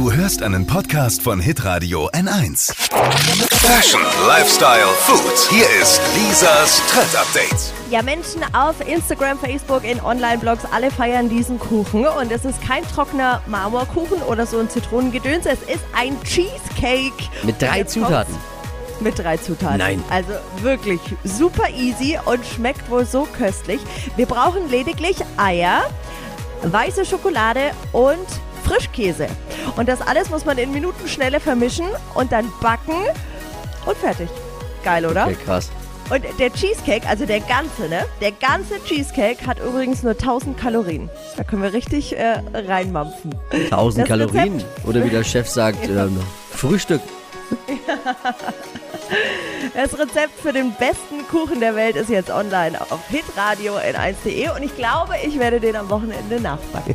Du hörst einen Podcast von Hitradio N1. Fashion, Lifestyle, Food. Hier ist Lisas Trend Update. Ja, Menschen auf Instagram, Facebook, in Online-Blogs, alle feiern diesen Kuchen. Und es ist kein trockener Marmorkuchen oder so ein Zitronengedöns. Es ist ein Cheesecake. Mit drei Zutaten. Mit drei Zutaten. Nein. Also wirklich super easy und schmeckt wohl so köstlich. Wir brauchen lediglich Eier, weiße Schokolade und Frischkäse. Und das alles muss man in Minutenschnelle vermischen und dann backen und fertig. Geil, oder? Okay, krass. Und der Cheesecake, also der ganze, ne? Der ganze Cheesecake hat übrigens nur 1000 Kalorien. Da können wir richtig äh, reinmampfen. 1000 Das Kalorien. Rezept- Oder wie der Chef sagt, ähm, Frühstück. Das Rezept für den besten Kuchen der Welt ist jetzt online auf hitradio n1.de und ich glaube, ich werde den am Wochenende nachbacken.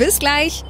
Bis gleich.